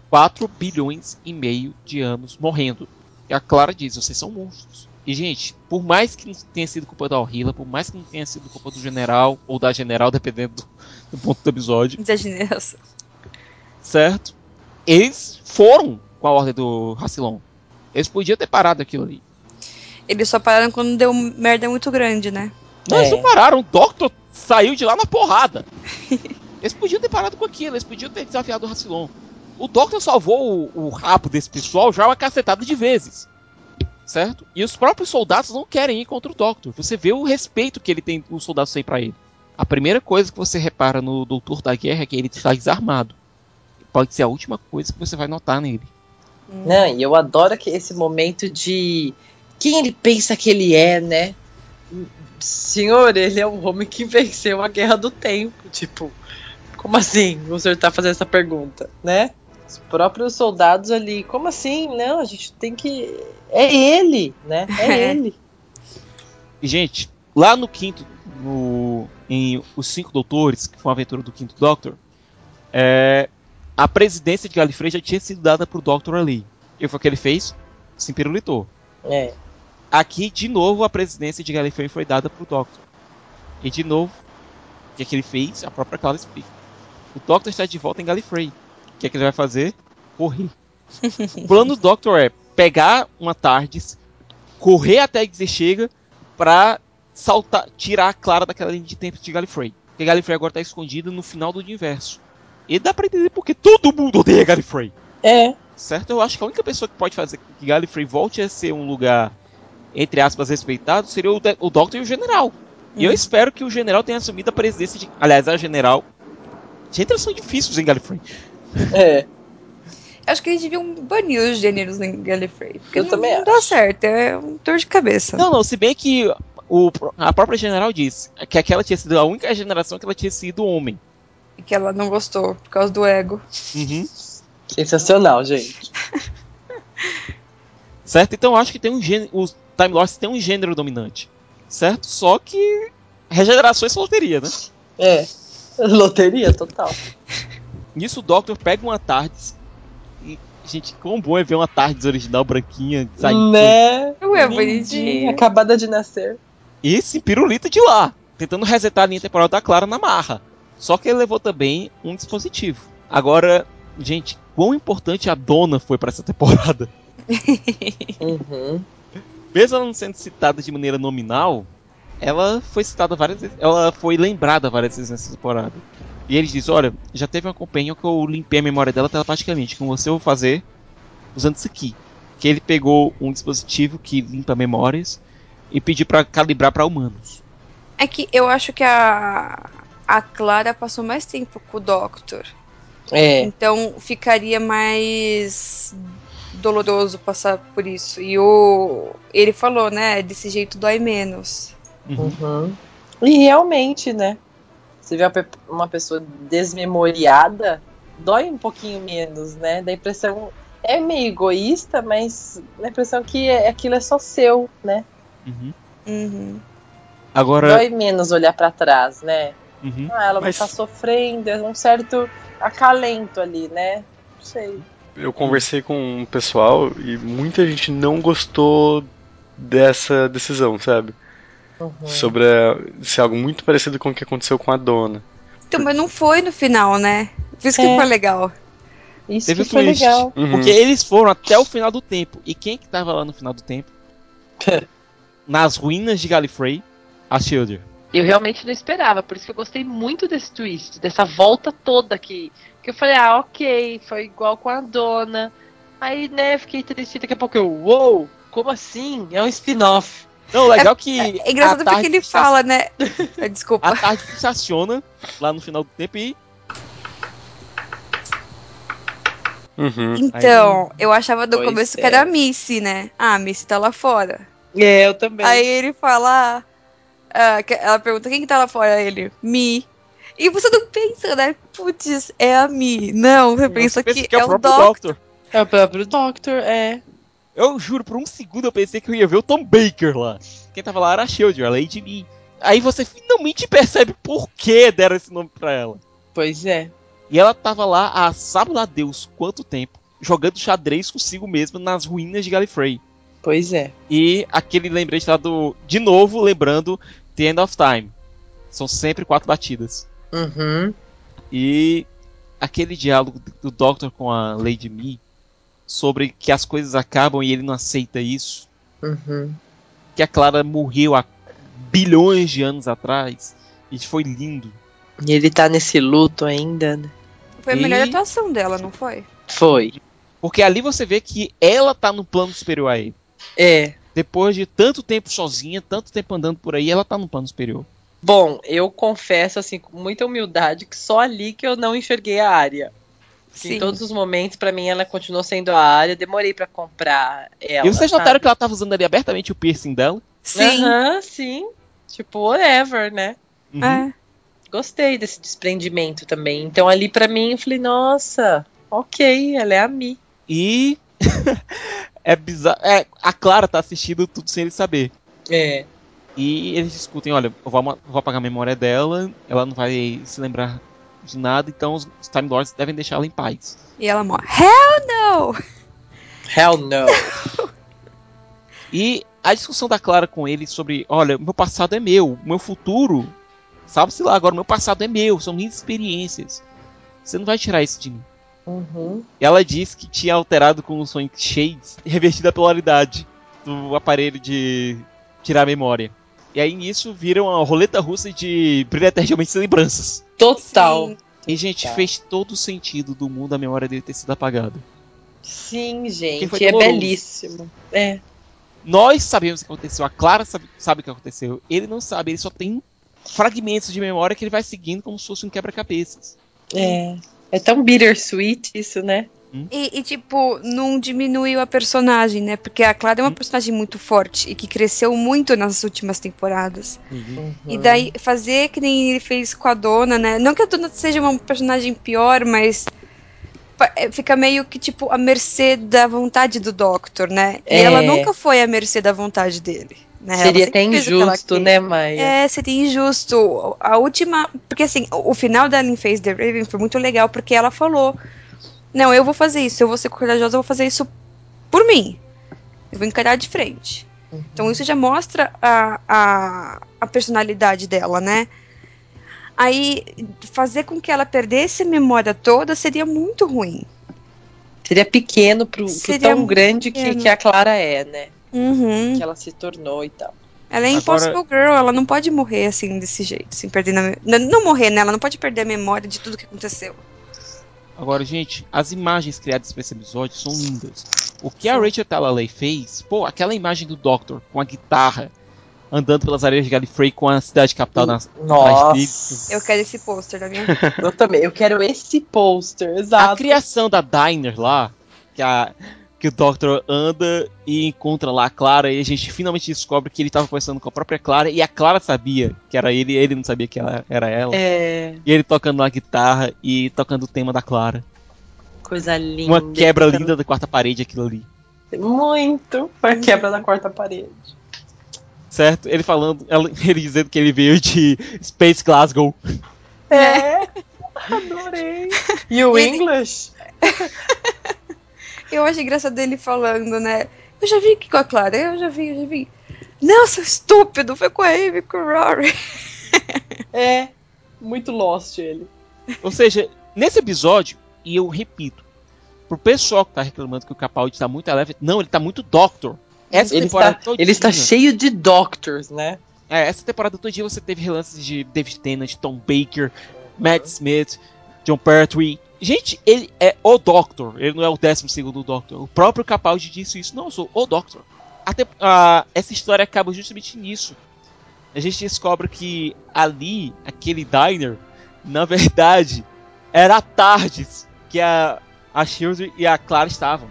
4 bilhões e meio de anos morrendo. E a Clara diz: vocês são monstros. E, gente, por mais que não tenha sido culpa da Orhila, por mais que não tenha sido culpa do general, ou da general, dependendo do, do ponto do episódio, Da geração. certo? Eles foram com a ordem do Rassilon. Eles podiam ter parado aquilo ali. Eles só pararam quando deu merda muito grande, né? Não, eles É. não pararam. O Doctor saiu de lá na porrada. *laughs* eles podiam ter parado com aquilo. Eles podiam ter desafiado o Rassilon. O Doctor salvou o, o rabo desse pessoal já uma cacetada de vezes. Certo? E os próprios soldados não querem ir contra o Doctor. Você vê o respeito que ele tem, os soldados têm pra ele. A primeira coisa que você repara no Doutor da Guerra é que ele está desarmado. Pode ser a última coisa que você vai notar nele. Não, e eu adoro que esse momento de quem ele pensa que ele é, né? Senhor, ele é o homem que venceu a guerra do tempo. Tipo, como assim o senhor tá fazendo essa pergunta, né? Os próprios soldados ali, como assim? Não, a gente tem que. É ele, né? É *laughs* É. ele. E, gente, lá no quinto, no, em Os Cinco Doutores, que foi uma aventura do quinto Doctor, é, a presidência de Gallifrey já tinha sido dada pro Doctor ali. E foi o que ele fez? Se pirulitou. É. Aqui, de novo, a presidência de Gallifrey foi dada pro Doctor. E, de novo, o que, é que ele fez? A própria Clara explica. O Doctor está de volta em Gallifrey. O que é que ele vai fazer? Correr. o plano do Doctor é pegar uma TARDIS, correr até que chega pra saltar, tirar a Clara daquela linha de tempo de Gallifrey. Porque Gallifrey agora tá escondida no final do universo. E dá pra entender porque todo mundo odeia Gallifrey. É. Certo? Eu acho que a única pessoa que pode fazer que Gallifrey volte a ser um lugar, entre aspas, respeitado seria o, o Doctor e o General. E eu espero que o General tenha assumido a presidência de. Aliás, a General. Gente, eles são difíceis em Gallifrey. É. Acho que eles deviam banir os gêneros em Gallifrey. Porque Eu não, também não dá certo, é um dor de cabeça. Não, não, se bem que o, a própria general disse que aquela tinha sido a única geração que ela tinha sido homem. E que ela não gostou por causa do ego. Uhum. Sensacional, gente. *laughs* Certo? Então eu acho que tem um gênero. Os Time Lords tem um gênero dominante. Certo? Só que. Regenerações são loteria, né? É. Loteria total. Nisso o Doctor pega uma Tardes. E, gente, quão bom é ver uma Tardes original branquinha saindo. Né? Ué, bonitinho. Acabada de nascer. E esse pirulito de lá. Tentando resetar a linha temporal da Clara na marra. Só que ele levou também um dispositivo. Agora, gente, quão importante a dona foi pra essa temporada. *laughs* Uhum. Mesmo ela não sendo citada de maneira nominal, ela foi citada várias vezes. Ela foi lembrada várias vezes nessa temporada. E eles dizem, olha, já teve uma companhia que eu limpei a memória dela telepaticamente. Com você eu vou fazer usando isso aqui. Que ele pegou um dispositivo que limpa memórias e pediu pra calibrar pra humanos. É que eu acho que a, a Clara passou mais tempo com o Doctor. É. Então ficaria mais doloroso passar por isso. E o ele falou, né? Desse jeito dói menos. Uhum. Uhum. E realmente, né? Você vê uma pe- uma pessoa desmemoriada, dói um pouquinho menos, né? Dá a impressão. É meio egoísta, mas dá a impressão que é- aquilo é só seu, né? Uhum. Uhum. Agora. Dói menos olhar pra trás, né? Uhum. Ah, ela vai Mas- estar sofrendo, é um certo acalento ali, né? Não sei. Eu conversei com um pessoal e muita gente não gostou dessa decisão, sabe? Uhum. Sobre a- ser algo muito parecido com o que aconteceu com a dona. Então, mas não foi no final, né? Por isso que É. foi legal. Isso Teve que foi twist. legal. Uhum. Porque eles foram até o final do tempo. E quem que tava lá no final do tempo? Nas ruínas de Gallifrey, a Shielder. Eu realmente não esperava, por isso que eu gostei muito desse twist, dessa volta toda aqui. Que eu falei, ah, ok, foi igual com a dona. Aí, né, fiquei triste, daqui a pouco eu, uou, como assim? É um spin-off. Não, legal que. É engraçado a porque ele fala, né? *laughs* Desculpa. A tarde estaciona lá no final do tempo e. Uhum. Então, eu achava do Pois começo que é. era a Missy, né? Ah, a Missy tá lá fora. É, eu também. Aí ele fala. ah, que- ela pergunta quem que tá lá fora? Aí Ele, Mi. E você não pensa, né? Putz, é a Mi. Não, você pensa Pensa que, é, o próprio Doctor. É o próprio Doctor, é. Eu juro, por um segundo eu pensei que eu ia ver o Tom Baker lá. Quem tava lá era a Shield, a Lady Me. Aí você finalmente percebe por que deram esse nome pra ela. Pois é. E ela tava lá há sabe lá Deus quanto tempo, jogando xadrez consigo mesma nas ruínas de Gallifrey. Pois é. E aquele lembrete lá do. De novo, lembrando The End of Time. São sempre quatro batidas. Uhum. E aquele diálogo do Doctor com a Lady Me sobre que as coisas acabam e ele não aceita isso. Uhum. Que a Clara morreu há bilhões de anos atrás. E foi lindo. E ele tá nesse luto ainda, né? Foi a melhor E- atuação dela, não foi? Foi. Porque ali você vê que ela tá no plano superior a ele. É. Depois de tanto tempo sozinha, tanto tempo andando por aí, ela tá no plano superior. Bom, eu confesso, assim, com muita humildade, que só ali que eu não enxerguei a área. Porque Sim. Em todos os momentos, pra mim, ela continuou sendo a área. Demorei pra comprar ela. e vocês sabe? notaram que ela tava usando ali abertamente o piercing dela? Sim. Aham, sim. Tipo, whatever, né? Uhum. É. Gostei desse desprendimento também. Então ali pra mim eu falei, nossa, ok, ela é a Mi. E *laughs* é bizarro. É, a Clara tá assistindo tudo sem ele saber. É. E eles discutem, olha, eu vou, vou apagar a memória dela, ela não vai se lembrar de nada, então os, Time Lords devem deixar ela em paz. E ela morre. Hell no! Hell no. *laughs* E a discussão da Clara com ele sobre, olha, meu passado é meu, meu futuro, sabe-se lá, agora meu passado é meu, são minhas experiências. Você não vai tirar isso de mim. uhum. E ela disse que tinha alterado com o Sonic Shades, *laughs* revertido a polaridade do aparelho de tirar a memória. E aí nisso viram uma roleta russa de brilha eternamente lembranças. Total. Sim. E, gente, Tá. fez todo o sentido do mundo a memória dele ter sido apagada. Sim, gente, é belíssimo. É. Nós sabemos o que aconteceu, a Clara sabe, sabe o que aconteceu. Ele não sabe, ele só tem fragmentos de memória que ele vai seguindo como se fosse um quebra-cabeças. É. É tão bittersweet isso, né? E, e, tipo, não diminuiu a personagem, né? Porque a Clara é uma personagem muito forte e que cresceu muito nas últimas temporadas. Uhum. E daí, fazer que nem ele fez com a dona, né? Não que a dona seja uma personagem pior, mas é, fica meio que, tipo, à mercê da vontade do Doctor, né? E É. ela nunca foi à mercê da vontade dele. Né? Seria até injusto, né, Maia? É, seria injusto. A última. Porque assim, o o final da Ellen Face The Raven foi muito legal, porque ela falou: Não, eu vou fazer isso, eu vou ser corajosa, eu vou fazer isso por mim. Eu vou encarar de frente. Então isso já mostra a, a, a personalidade dela, né? Aí, fazer com que ela perdesse a memória toda seria muito ruim. Seria pequeno pro, pro Seria tão grande que, que a Clara é, né? Uhum. Que ela se tornou e tal. Ela é Agora- Impossible Girl, ela não pode morrer assim, desse jeito, assim, perdendo a me- não, não morrer, né? Ela não pode perder a memória de tudo que aconteceu. Agora, gente, as imagens criadas para esse episódio são lindas. O que a Rachel Talalay fez, pô, aquela imagem do Doctor com a guitarra andando pelas areias de Gallifrey com a cidade capital nas dele. Nossa. Eu quero esse pôster na minha Eu também. Eu quero esse pôster, A exato. criação da Diner lá, que, a, que o Doctor anda e encontra lá a Clara, e a gente finalmente descobre que ele estava conversando com a própria Clara, e a Clara sabia que era ele, e ele não sabia que ela era ela. É, E ele tocando uma guitarra e tocando o tema da Clara. coisa linda. Uma quebra linda da quarta parede, aquilo ali. Muito. Foi a quebra da quarta parede. Certo? Ele falando, *laughs* ele dizendo que ele veio de Space Glasgow. É. *laughs* Adorei. E o English? *laughs* Eu acho engraçado ele falando, né? Eu já vi aqui com a Clara, eu já vi, eu já vi. Não, seu estúpido, foi com a Amy, com o Rory. *laughs* É. Muito lost ele. Ou seja, nesse episódio, e eu repito, pro pessoal que tá reclamando que o Capaldi tá muito leve, não, ele tá muito Doctor. Essa Ele temporada está, todinha, ele está cheio de doctors, né? É, essa temporada todinha você teve relances de David Tennant, Tom Baker, Matt Smith, John Pertwee. Gente, ele é o Doctor, ele não é o 12 Doctor. O próprio Capaldi disse isso, não, eu sou o Doctor. Até, ah, essa história acaba justamente nisso. A gente descobre que ali, aquele diner, na verdade, era a Tardes que a, a Shield e a Clara estavam.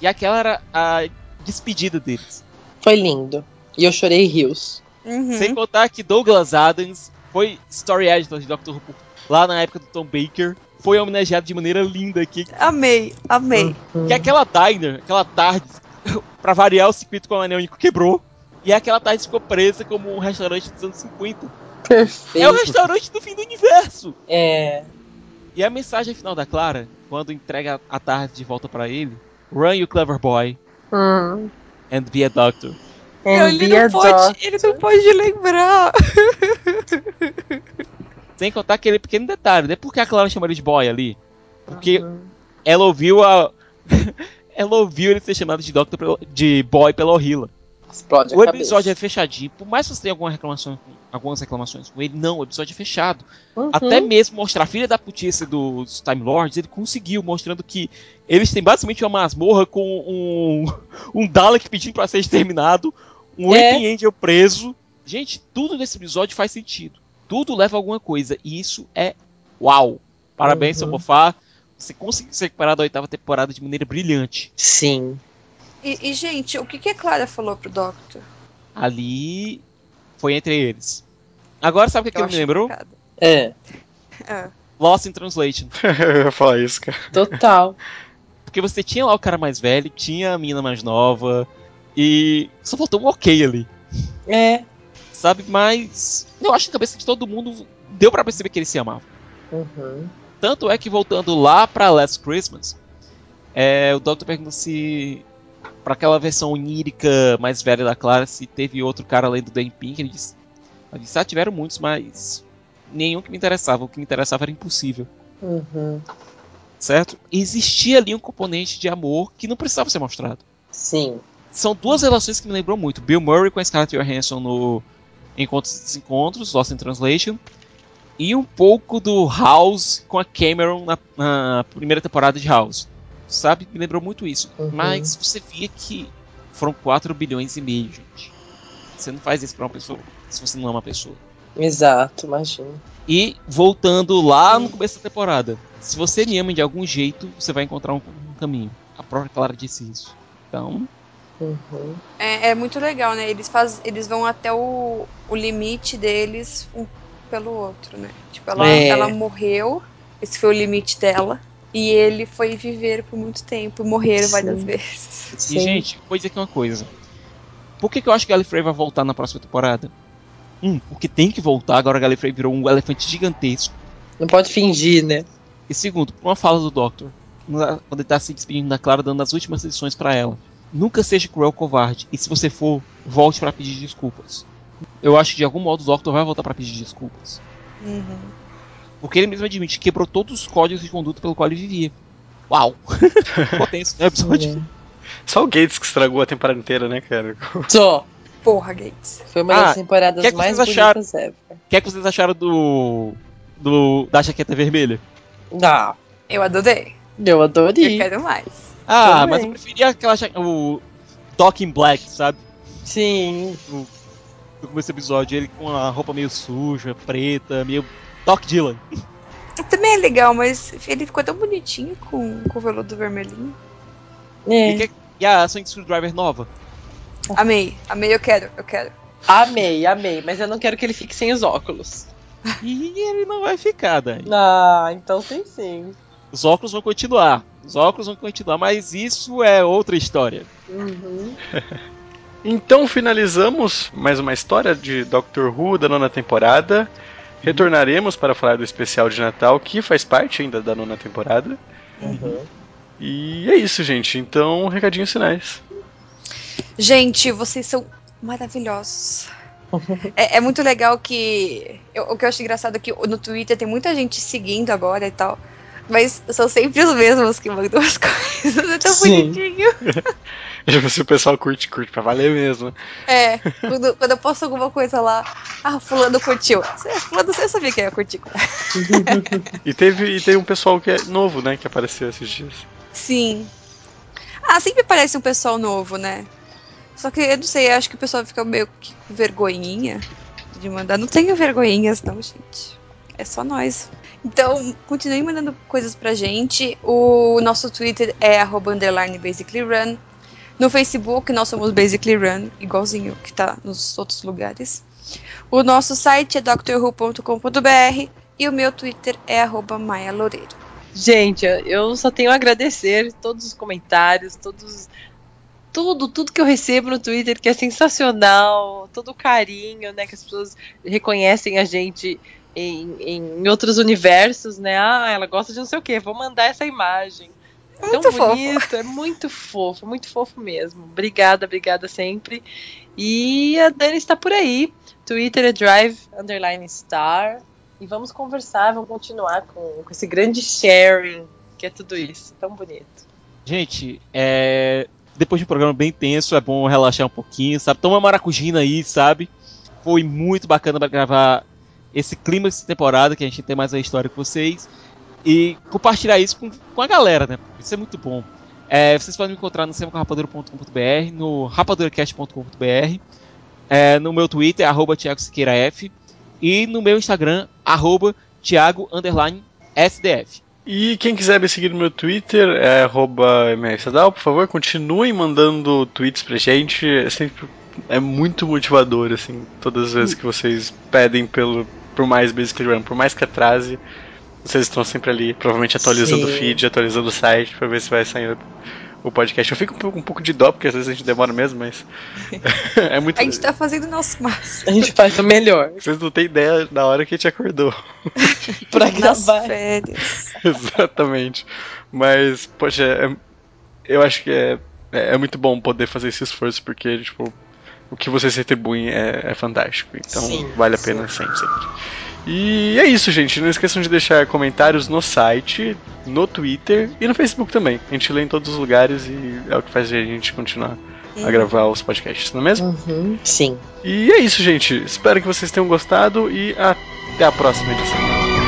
E aquela era a despedida deles. Foi lindo. E eu chorei rios. Uhum. Sem contar que Douglas Adams foi story editor de Doctor Who lá na época do Tom Baker. Foi homenageado de maneira linda aqui. Amei, amei. Que aquela diner, aquela tarde, *laughs* pra variar o circuito com o anel único quebrou. E aquela tarde ficou presa como um restaurante dos anos 50. É o Perfeito. restaurante do fim do universo. É. E a mensagem final da Clara, quando entrega a tarde de volta pra ele: Run, you clever boy, Hum. and be a doctor. And ele, be a não pode, doctor. ele não pode lembrar. *laughs* Sem contar aquele pequeno detalhe, né? Por que a Clara chama ele de boy ali? Porque Uhum. ela ouviu a. *laughs* ela ouviu ele ser chamado de Doctor pelo- de boy pela Orhila. Explode O episódio é fechadinho. Por mais que você tenha alguma reclamação, algumas reclamações com ele, não, o episódio é fechado. Uhum. Até mesmo mostrar a filha da putice dos Time Lords, ele conseguiu, mostrando que eles têm basicamente uma masmorra com um, *laughs* um Dalek pedindo pra ser exterminado, um É. Angel preso. Gente, tudo nesse episódio faz sentido. Tudo leva a alguma coisa. E isso é uau. Parabéns, Uhum. seu Mofá. Você conseguiu se recuperar da oitava temporada de maneira brilhante. Sim. E, e, gente, o que, que a Clara falou pro Doctor? Ali foi entre eles. Agora sabe o que, que me lembrou? complicado. É. *laughs* Ah, Lost in Translation. *laughs* eu ia falar isso, cara. Total. Porque você tinha lá o cara mais velho, tinha a menina mais nova, e só faltou um ok ali, É. sabe? Mas eu acho que na cabeça de todo mundo deu pra perceber que eles se amavam. Uhum. Tanto é que voltando lá pra Last Christmas, é, o Doctor pergunta se pra aquela versão onírica mais velha da Clara, se teve outro cara além do Dan Pink, ele disse, ele disse, ah, tiveram muitos, mas nenhum que me interessava, o que me interessava era impossível. Uhum. Certo? Existia ali um componente de amor que não precisava ser mostrado. Sim. São duas relações que me lembram muito. Bill Murray com a Scarlett Johansson no Encontros e Desencontros, Lost in Translation. E um pouco do House com a Cameron na, na primeira temporada de House. Sabe? Me lembrou muito isso. Uhum. Mas você via que foram 4 bilhões e meio, gente. Você não faz isso pra uma pessoa se você não é uma pessoa. Exato, imagina. E voltando lá no começo da temporada, se você me ama de algum jeito, você vai encontrar um, um caminho. A própria Clara disse isso. Então, Uhum. É, é muito legal, né? Eles, faz, eles vão até o, o limite deles um pelo outro, né? Tipo, ela, É. ela morreu, esse foi o limite dela. E ele foi viver por muito tempo e morrer Sim. várias vezes. e gente, vou dizer aqui uma coisa. Por que, que eu acho que Gallifrey vai voltar na próxima temporada? Um, porque tem que voltar, agora Gallifrey virou um elefante gigantesco. Não pode fingir, né? E segundo, por uma fala do Doctor, quando ele tá se despedindo da Clara, dando as últimas lições pra ela. Nunca seja cruel ou covarde, e se você for, volte pra pedir desculpas. Eu acho que de algum modo o Doctor vai voltar pra pedir desculpas. Uhum. Porque ele mesmo admite que quebrou todos os códigos de conduta pelo qual ele vivia. Uau! *laughs* Potência, né, episódio? Só o Gates que estragou a temporada inteira, né, cara? Só. Porra, Gates. Foi uma Ah, das temporadas que que mais vocês acharam? bonitas ever. O que é que vocês acharam do. do da jaqueta vermelha? Ah, Eu adorei. eu adorei. Eu quero mais. Ah, Também. mas eu preferia aquela o Doc in Black, sabe? Sim. No, no começo do episódio, ele com a roupa meio suja, preta, meio Doc Dylan. *laughs* Também é legal, mas ele ficou tão bonitinho com, com o veludo vermelhinho. É. E, que- e a Sonic Screwdriver nova? Amei, amei, eu quero, eu quero. Amei, amei. Mas eu não quero que ele fique sem os óculos. E ele não vai ficar, Dani. Ah, então tem sim. Os óculos vão continuar. Os óculos vão continuar, mas isso é outra história. Uhum. *laughs* Então finalizamos mais uma história de Doctor Who da nona temporada. Retornaremos para falar do especial de Natal, que faz parte ainda da nona temporada. Uhum. E é isso, gente. Então, recadinhos finais. Gente, vocês são maravilhosos. É, é muito legal que. eu- o que eu acho engraçado é que no Twitter tem muita gente seguindo agora e tal. Mas são sempre os mesmos que mandam as *laughs* coisas. É tão Sim. bonitinho. *laughs* Se o pessoal curte, curte pra valer mesmo. É, quando, quando eu posto alguma coisa lá, ah, fulano curtiu. Fulano, você sabia que ia curtir. *laughs* E teve, e teve um pessoal que é novo, né, que apareceu esses dias. Sim. Ah, sempre parece um pessoal novo, né? Só que eu não sei, eu acho que o pessoal fica meio que vergonhinha de mandar. Não tenho vergonhinhas, não, gente. É só nós. Então, continue mandando coisas pra gente. O nosso Twitter é basicallyrun. No Facebook, nós somos Basically Run, igualzinho que tá nos outros lugares. O nosso site é drwho.com.br e o meu Twitter é arroba Maia Loureiro. Gente, eu só tenho a agradecer todos os comentários, todos. Tudo, tudo que eu recebo no Twitter, que é sensacional, todo o carinho, né? Que as pessoas reconhecem a gente em, em outros universos, né? Ah, ela gosta de não sei o quê, vou mandar essa imagem. Tão Muito fofo. bonito, é muito fofo, muito fofo mesmo. Obrigada, obrigada sempre. E a Dani está por aí. Twitter é drive underline star. E vamos conversar, vamos continuar com, com esse grande sharing, que é tudo isso. Tão bonito. Gente, é... depois de um programa bem tenso, é bom relaxar um pouquinho, sabe? Toma maracujina aí, sabe? Foi muito bacana pra gravar esse clima dessa temporada, que a gente tem mais a história com vocês. E compartilhar isso com, com a galera, né? Isso é muito bom. É, vocês podem me encontrar no semacarapadura.com.br, no rapaduracast.com.br, é, no meu Twitter, arroba Thiago Siqueira F, e no meu Instagram, arroba Thiago SDF. E quem quiser me seguir no meu Twitter é mrsadal, por favor, continuem mandando tweets pra gente. É sempre é muito motivador, assim, todas as vezes que vocês pedem pelo, por mais Basically Run, por mais que atrase, vocês estão sempre ali, provavelmente atualizando o feed, atualizando o site pra ver se vai sair o podcast. Eu fico um pouco, um pouco de dó, porque às vezes a gente demora mesmo, mas *laughs* *laughs* é muito. A gente tá fazendo o nosso máximo. A gente faz o melhor Vocês não têm ideia da hora que a gente acordou. *laughs* pra Nas gravar. férias. Exatamente. Mas, poxa, é- eu acho que é, é, é muito bom poder fazer esse esforço, porque, tipo, o que vocês retribuem é, é fantástico. Então, Sim, vale a pena sempre, sempre. E é isso, gente. Não esqueçam de deixar comentários no site, no Twitter e no Facebook também. A gente lê em todos os lugares e é o que faz a gente continuar a gravar os podcasts, não é mesmo? Uhum, sim. E é isso, gente. Espero que vocês tenham gostado e até a próxima edição.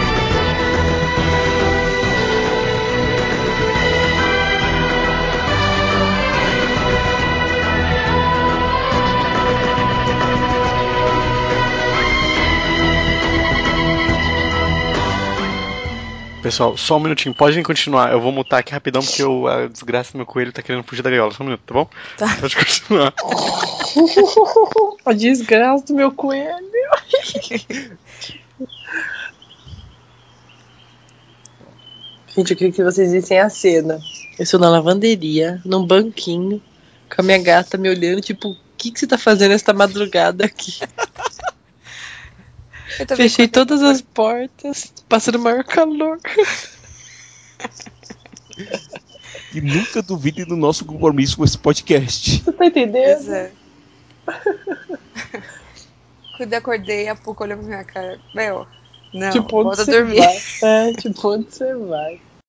Pessoal, só um minutinho, podem continuar. Eu vou mutar aqui rapidão porque o, a desgraça do meu coelho tá querendo fugir da gaiola. Só um minuto, tá bom? Tá. Pode continuar. *laughs* A desgraça do meu coelho. *laughs* Gente, eu queria que vocês vissem a cena. Eu estou na lavanderia, num banquinho, com a minha gata me olhando, tipo, o que, que você tá fazendo esta madrugada aqui? *laughs* Fechei todas as portas, passando o maior calor. E nunca duvide do nosso compromisso com esse podcast. Você tá entendendo? Pois é. *laughs* Quando eu acordei, a pouco olhou pra minha cara. Meu, não, tipo, onde volta a você dormir. vai? É, tipo, onde você vai?